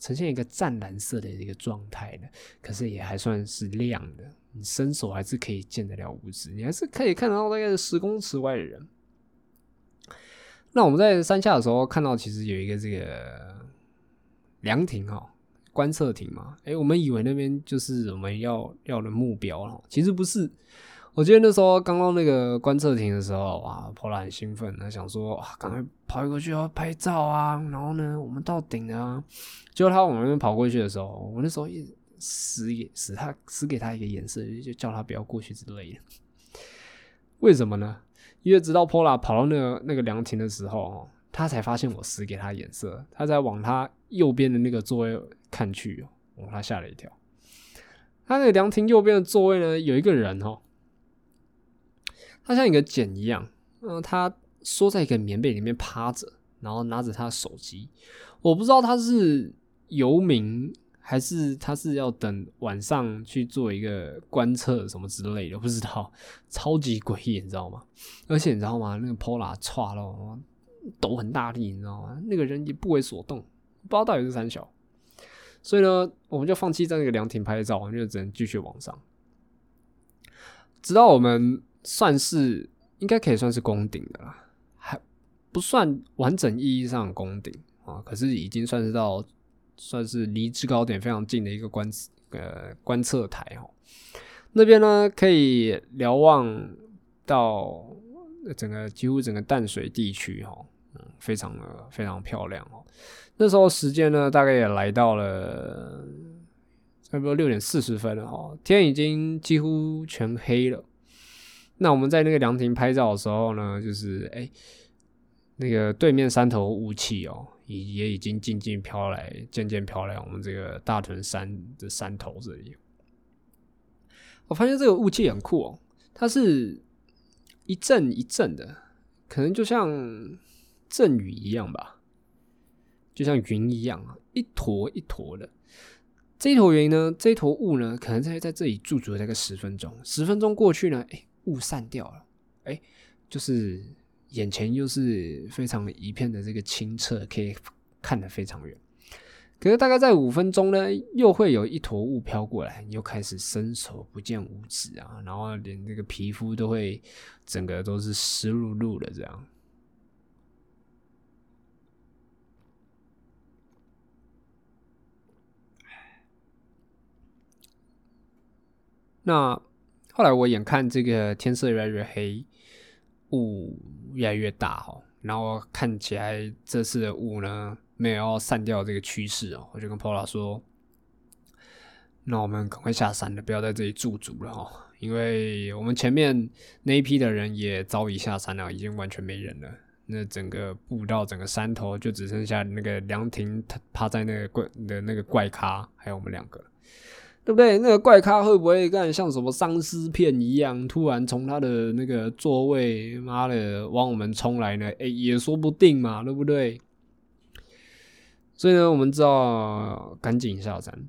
呈现一个湛蓝色的一个状态的。可是也还算是亮的，你伸手还是可以见得了物质，你还是可以看得到大概十公尺外的人。那我们在山下的时候看到，其实有一个这个凉亭哈，观测亭嘛。哎，我们以为那边就是我们要要的目标了，其实不是。我记得那时候刚到那个观测亭的时候，哇，波拉很兴奋，他想说啊，赶快跑过去要拍照啊。然后呢，我们到顶了，结果他往那边跑过去的时候，我那时候也使也使他使给他一个眼色，就叫他不要过去之类的。为什么呢？因为直到 Pola 跑到那个那个凉亭的时候，他才发现我使给他眼色，他在往他右边的那个座位看去，哦，他吓了一跳。他那个凉亭右边的座位呢，有一个人哦，他像一个茧一样，嗯，他缩在一个棉被里面趴着，然后拿着他的手机，我不知道他是游民。还是他是要等晚上去做一个观测什么之类的，不知道，超级诡异，你知道吗？而且你知道吗？那个 Pola 歘了，抖很大力，你知道吗？那个人也不为所动，不知道到底是三小。所以呢，我们就放弃在那个凉亭拍照，我们就只能继续往上，直到我们算是应该可以算是攻顶的啦，还不算完整意义上的攻顶啊，可是已经算是到。算是离制高点非常近的一个观呃观测台哦，那边呢可以瞭望到整个几乎整个淡水地区哦，嗯，非常的非常漂亮哦。那时候时间呢大概也来到了差不多六点四十分了哈，天已经几乎全黑了。那我们在那个凉亭拍照的时候呢，就是哎那个对面山头雾气哦。也也已经渐渐飘来，渐渐飘来我们这个大屯山的山头这里。我发现这个雾气很酷哦，它是一阵一阵的，可能就像阵雨一样吧，就像云一样啊，一坨一坨的。这一坨云呢，这一坨雾呢，可能在在这里驻足了大概十分钟，十分钟过去呢，哎，雾散掉了，哎，就是。眼前又是非常的一片的这个清澈，可以看得非常远。可是大概在五分钟呢，又会有一坨雾飘过来，又开始伸手不见五指啊，然后连这个皮肤都会整个都是湿漉漉的这样。那后来我眼看这个天色越来越黑。雾越来越大哈，然后看起来这次的雾呢没有要散掉这个趋势哦，我就跟 Pola 说：“那我们赶快下山了，不要在这里驻足了哈，因为我们前面那一批的人也早已下山了，已经完全没人了。那整个步道、整个山头就只剩下那个凉亭，他趴在那个怪的那个怪咖，还有我们两个，对不对？那个怪咖会不会干像什么丧尸片一样，突然从他的那个座位，妈的往我们冲来呢？哎，也说不定嘛，对不对？所以呢，我们知道赶紧下山。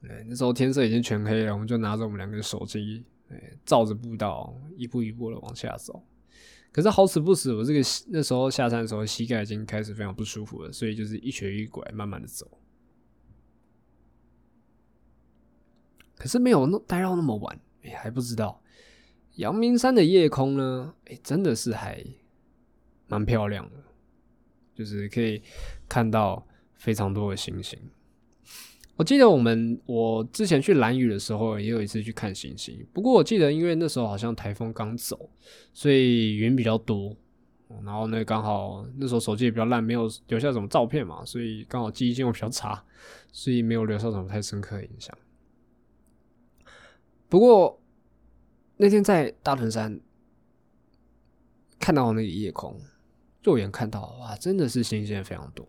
对，那时候天色已经全黑了，我们就拿着我们两个手机，哎，照着步道一步一步的往下走。可是好死不死，我这个那时候下山的时候膝盖已经开始非常不舒服了，所以就是一瘸一拐慢慢的走。可是没有那待到那么晚，哎，还不知道阳明山的夜空呢，哎，真的是还蛮漂亮的，就是可以看到非常多的星星。我记得我们我之前去蓝屿的时候，也有一次去看星星。不过我记得，因为那时候好像台风刚走，所以云比较多。然后呢，刚好那时候手机也比较烂，没有留下什么照片嘛，所以刚好记忆性又比较差，所以没有留下什么太深刻的印象。不过那天在大屯山看到那个夜空，肉眼看到哇，真的是星星非常多，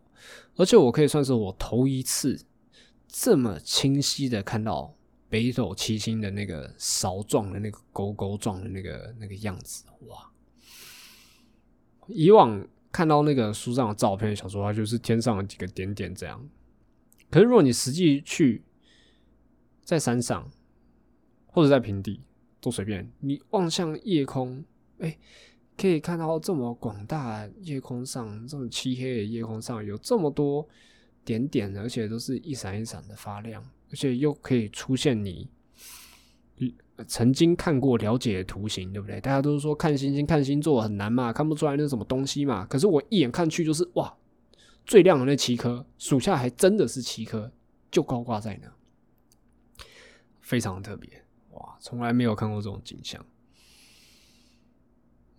而且我可以算是我头一次。这么清晰的看到北斗七星的那个勺状的那个勾勾状的那个那个样子，哇！以往看到那个书上的照片，想说它就是天上的几个点点这样。可是如果你实际去在山上或者在平地都随便，你望向夜空，哎，可以看到这么广大夜空上，这么漆黑的夜空上有这么多。点点，而且都是一闪一闪的发亮，而且又可以出现你曾经看过、了解的图形，对不对？大家都是说看星星、看星座很难嘛，看不出来那什么东西嘛。可是我一眼看去就是哇，最亮的那七颗，数下还真的是七颗，就高挂在那，非常特别哇！从来没有看过这种景象。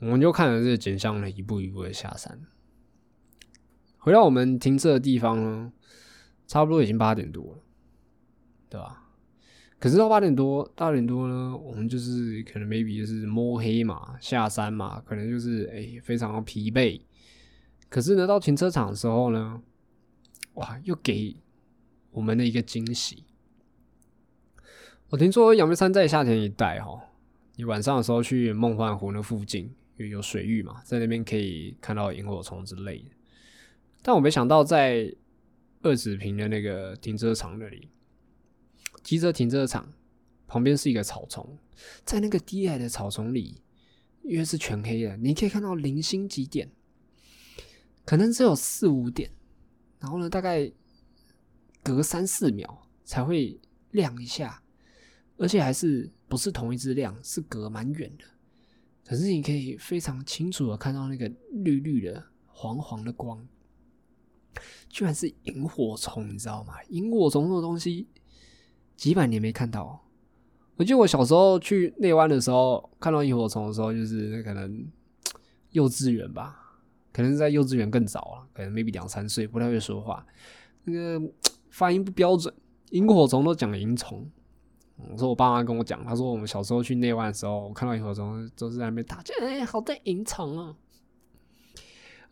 我们就看着这景象呢，一步一步的下山。回到我们停车的地方呢，差不多已经八点多了，对吧？可是到八点多，八点多呢，我们就是可能 maybe 就是摸黑嘛，下山嘛，可能就是哎非常疲惫。可是呢，到停车场的时候呢，哇，又给我们的一个惊喜。我听说阳明山在夏天一带哈，你晚上的时候去梦幻湖那附近，因为有水域嘛，在那边可以看到萤火虫之类的。但我没想到，在二十平的那个停车场那里，机车停车场旁边是一个草丛，在那个低矮的草丛里，因为是全黑的，你可以看到零星几点，可能只有四五点，然后呢，大概隔三四秒才会亮一下，而且还是不是同一只亮，是隔蛮远的，可是你可以非常清楚的看到那个绿绿的、黄黄的光。居然是萤火虫，你知道吗？萤火虫这种东西几百年没看到。我记得我小时候去内湾的时候，看到萤火虫的时候，就是可能幼稚园吧，可能在幼稚园更早了，可能 maybe 两三岁，不太会说话，那个发音不标准。萤火虫都讲萤虫。我说我爸妈跟我讲，他说我们小时候去内湾的时候，我看到萤火虫都是在那边打，就哎，好在萤虫啊！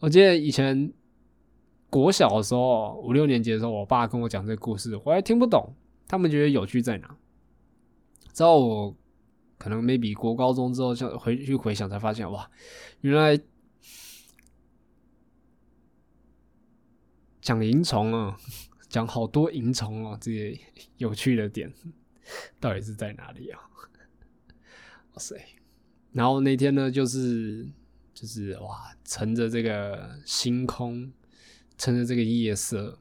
我记得以前。国小的时候，五六年级的时候，我爸跟我讲这个故事，我还听不懂。他们觉得有趣在哪？之后我可能 maybe 国高中之后，就回去回想，才发现哇，原来讲萤虫啊，讲好多萤虫哦，这些有趣的点到底是在哪里啊？哇塞！然后那天呢，就是就是哇，乘着这个星空。趁着这个夜色，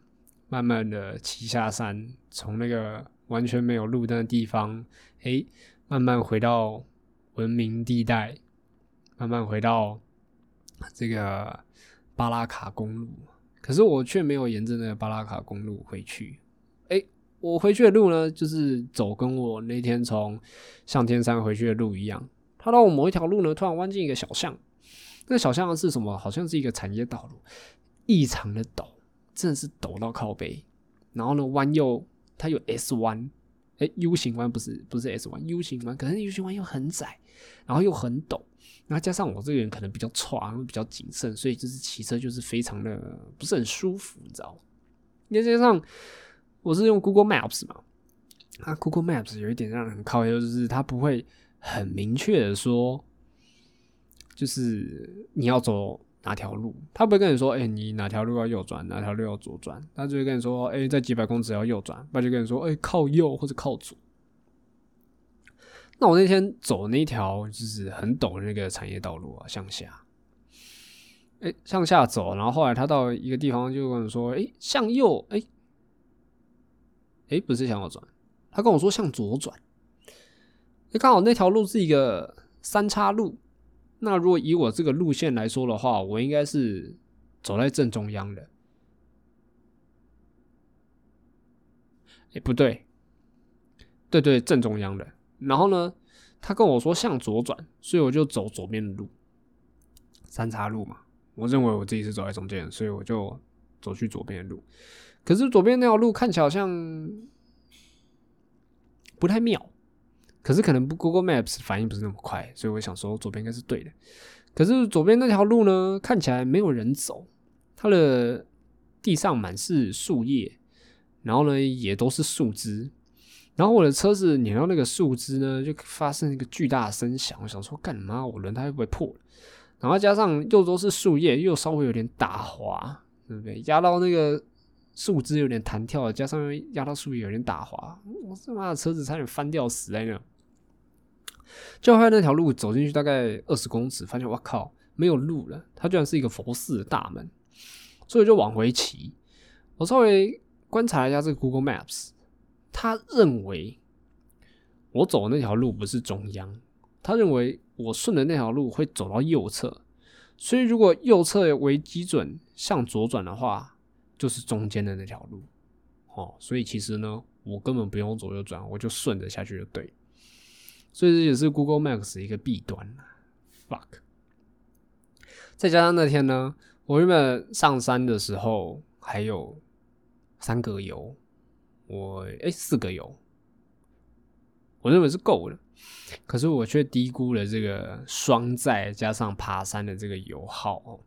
慢慢的骑下山，从那个完全没有路灯的地方，哎，慢慢回到文明地带，慢慢回到这个巴拉卡公路。可是我却没有沿着那个巴拉卡公路回去。我回去的路呢，就是走跟我那天从向天山回去的路一样。它到某一条路呢，突然弯进一个小巷。那小巷是什么？好像是一个产业道路。异常的陡，真的是陡到靠背。然后呢，弯又它有 S 弯哎，U 型弯不是不是 S 弯，U 型弯，可是 U 型弯又很窄，然后又很陡，然后加上我这个人可能比较喘，比较谨慎，所以就是骑车就是非常的不是很舒服，你知道吗？再加上我是用 Google Maps 嘛，啊，Google Maps 有一点让人靠忧，就是它不会很明确的说，就是你要走。哪条路？他不会跟你说，哎，你哪条路要右转，哪条路要左转？他就会跟你说，哎，在几百公尺要右转。他就跟你说，哎，靠右或者靠左。那我那天走那条就是很陡的那个产业道路啊，向下，哎，向下走，然后后来他到一个地方就跟我说，哎，向右，哎，哎，不是向右转，他跟我说向左转。哎，刚好那条路是一个三叉路。那如果以我这个路线来说的话，我应该是走在正中央的。哎，不对，对对，正中央的。然后呢，他跟我说向左转，所以我就走左边的路，三岔路嘛。我认为我自己是走在中间，所以我就走去左边的路。可是左边那条路看起来好像不太妙。可是可能不 Google Maps 反应不是那么快，所以我想说左边应该是对的。可是左边那条路呢，看起来没有人走，它的地上满是树叶，然后呢也都是树枝，然后我的车子碾到那个树枝呢，就发生一个巨大的声响。我想说干嘛？我轮胎会不会破？然后加上又都是树叶，又稍微有点打滑，对不对？压到那个。树枝有点弹跳，加上压到树叶有点打滑，我他妈的车子差点翻掉死在那。就后来那条路走进去大概二十公尺，发现我靠没有路了，它居然是一个佛寺的大门，所以就往回骑。我稍微观察了一下这个 Google Maps，他认为我走的那条路不是中央，他认为我顺着那条路会走到右侧，所以如果右侧为基准向左转的话。就是中间的那条路，哦，所以其实呢，我根本不用左右转，我就顺着下去就对。所以这也是 Google Maps 一个弊端 Fuck！再加上那天呢，我原本上山的时候还有三格油，我哎四格油，我认为是够了，可是我却低估了这个双载加上爬山的这个油耗哦。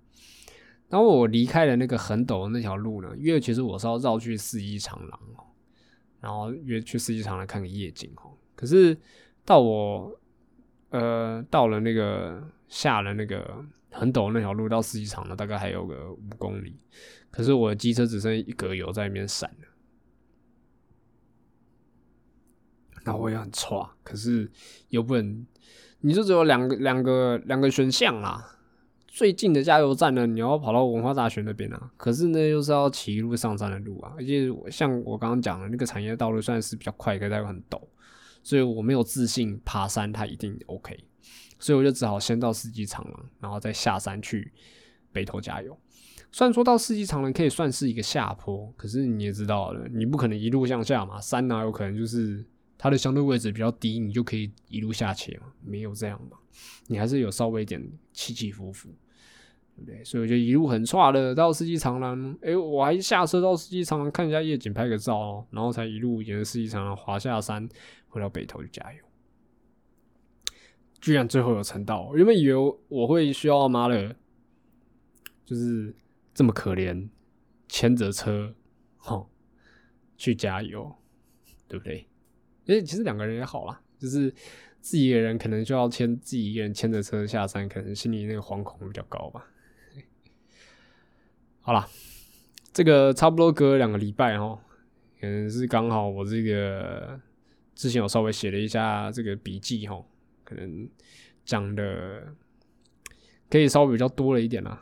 然后我离开了那个很陡的那条路呢，因为其实我是要绕去四季长廊哦，然后约去四季长廊看个夜景哦。可是到我呃到了那个下了那个很陡那条路到四季长呢，大概还有个五公里，可是我的机车只剩一格油在那边闪了，那我也很差，可是又不能，你就只有两个两个两个选项啦。最近的加油站呢，你要跑到文化大学那边啊，可是呢又是要骑一路上山的路啊，而且像我刚刚讲的那个产业道路算是比较快，可是又很陡，所以我没有自信爬山它一定 OK，所以我就只好先到四季长廊，然后再下山去北投加油。虽然说到四季长廊可以算是一个下坡，可是你也知道了，你不可能一路向下嘛，山哪有可能就是它的相对位置比较低，你就可以一路下切嘛，没有这样嘛，你还是有稍微一点起起伏伏。对不对？所以我就一路很差的到四季长廊，哎，我还下车到四季长廊看一下夜景，拍个照，然后才一路沿着四季长廊滑下山，回到北头去加油。居然最后有撑到，原本以为我会需要妈的，就是这么可怜，牵着车，哈，去加油，对不对？哎，其实两个人也好啦，就是自己一个人可能就要牵自己一个人牵着车下山，可能心里那个惶恐比较高吧。好了，这个差不多隔两个礼拜哦，可能是刚好我这个之前有稍微写了一下这个笔记哦，可能讲的可以稍微比较多了一点啦。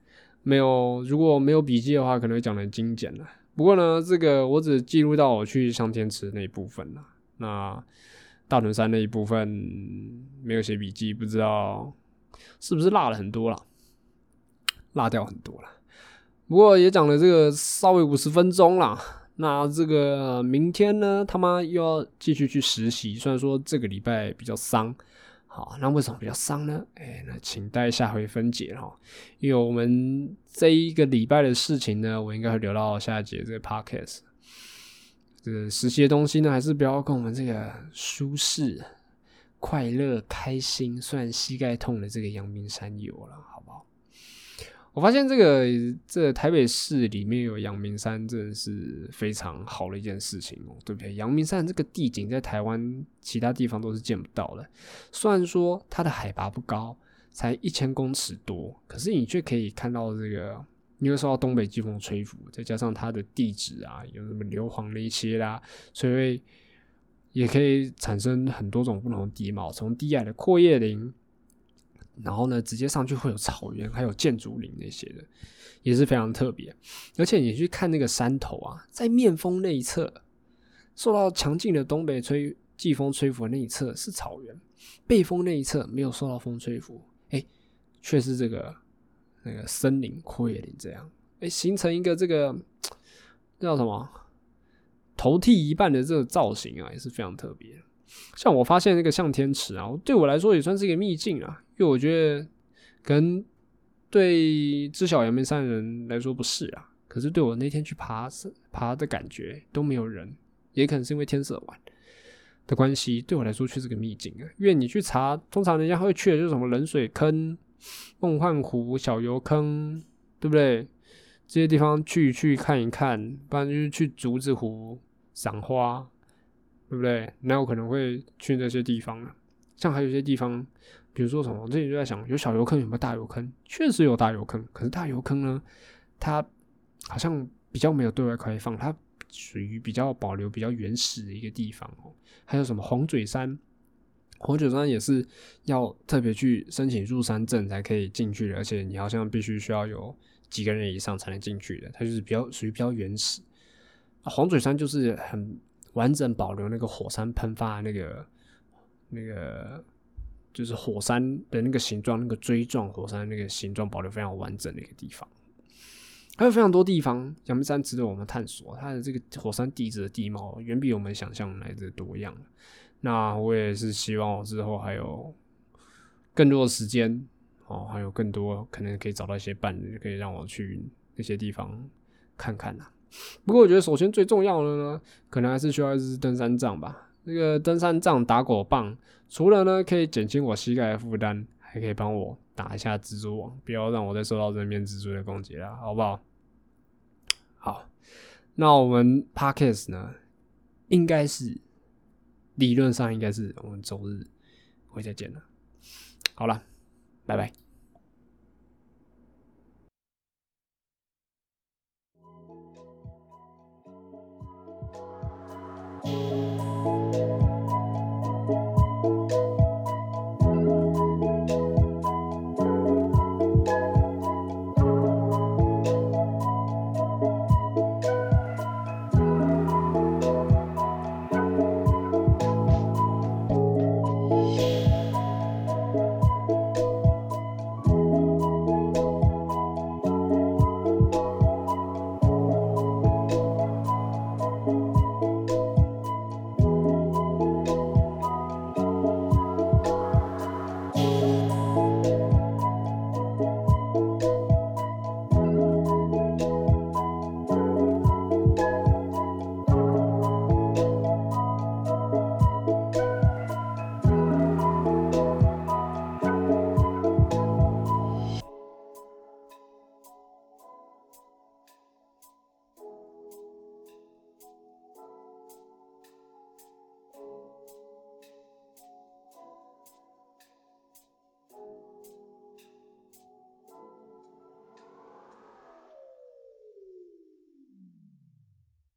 没有，如果没有笔记的话，可能会讲的精简了。不过呢，这个我只记录到我去上天池那一部分了。那大屯山那一部分没有写笔记，不知道是不是落了很多了，落掉很多了。不过也讲了这个稍微五十分钟啦。那这个明天呢，他妈又要继续去实习。虽然说这个礼拜比较伤，好，那为什么比较伤呢？哎，那请待下回分解哈。因为我们这一个礼拜的事情呢，我应该会留到下一节这个 podcast。这个实习的东西呢，还是不要跟我们这个舒适、快乐、开心，虽然膝盖痛的这个阳明山有了，我发现这个这台北市里面有阳明山，真的是非常好的一件事情哦，对不对？阳明山这个地景在台湾其他地方都是见不到的，虽然说它的海拔不高，才一千公尺多，可是你却可以看到这个，因为受到东北季风吹拂，再加上它的地质啊，有什么硫磺那些啦，所以也可以产生很多种不同的地貌，从低矮的阔叶林。然后呢，直接上去会有草原，还有建筑林那些的，也是非常特别。而且你去看那个山头啊，在面峰那一侧，受到强劲的东北吹季风吹拂的那一侧是草原，背风那一侧没有受到风吹拂，哎，却是这个那个森林阔叶林这样，哎，形成一个这个叫什么头剃一半的这个造型啊，也是非常特别。像我发现那个向天池啊，对我来说也算是一个秘境啊。因为我觉得，可能对知晓阳明山的人来说不是啊，可是对我那天去爬爬的感觉都没有人，也可能是因为天色晚的关系，对我来说却是个秘境啊。因为你去查，通常人家会去的就是什么冷水坑、梦幻湖、小油坑，对不对？这些地方去去看一看，不然就是去竹子湖赏花，对不对？哪有可能会去那些地方呢？像还有一些地方。比如说什么，我之前就在想，有小油坑有没有大油坑？确实有大油坑，可是大油坑呢，它好像比较没有对外开放，它属于比较保留、比较原始的一个地方哦。还有什么黄嘴山？黄嘴山也是要特别去申请入山证才可以进去的，而且你好像必须需要有几个人以上才能进去的。它就是比较属于比较原始。黄嘴山就是很完整保留那个火山喷发那个那个。就是火山的那个形状，那个锥状火山那个形状保留非常完整的一个地方，还有非常多地方，阳明山值得我们探索。它的这个火山地质的地貌远比我们想象来的多样。那我也是希望我之后还有更多的时间哦，还有更多可能可以找到一些伴侣，可以让我去那些地方看看呐。不过我觉得首先最重要的呢，可能还是需要一支登山杖吧。这个登山杖打狗棒，除了呢可以减轻我膝盖的负担，还可以帮我打一下蜘蛛网，不要让我再受到人面蜘蛛的攻击了，好不好？好，那我们 Parkes 呢，应该是理论上应该是我们周日会再见了。好了，拜拜。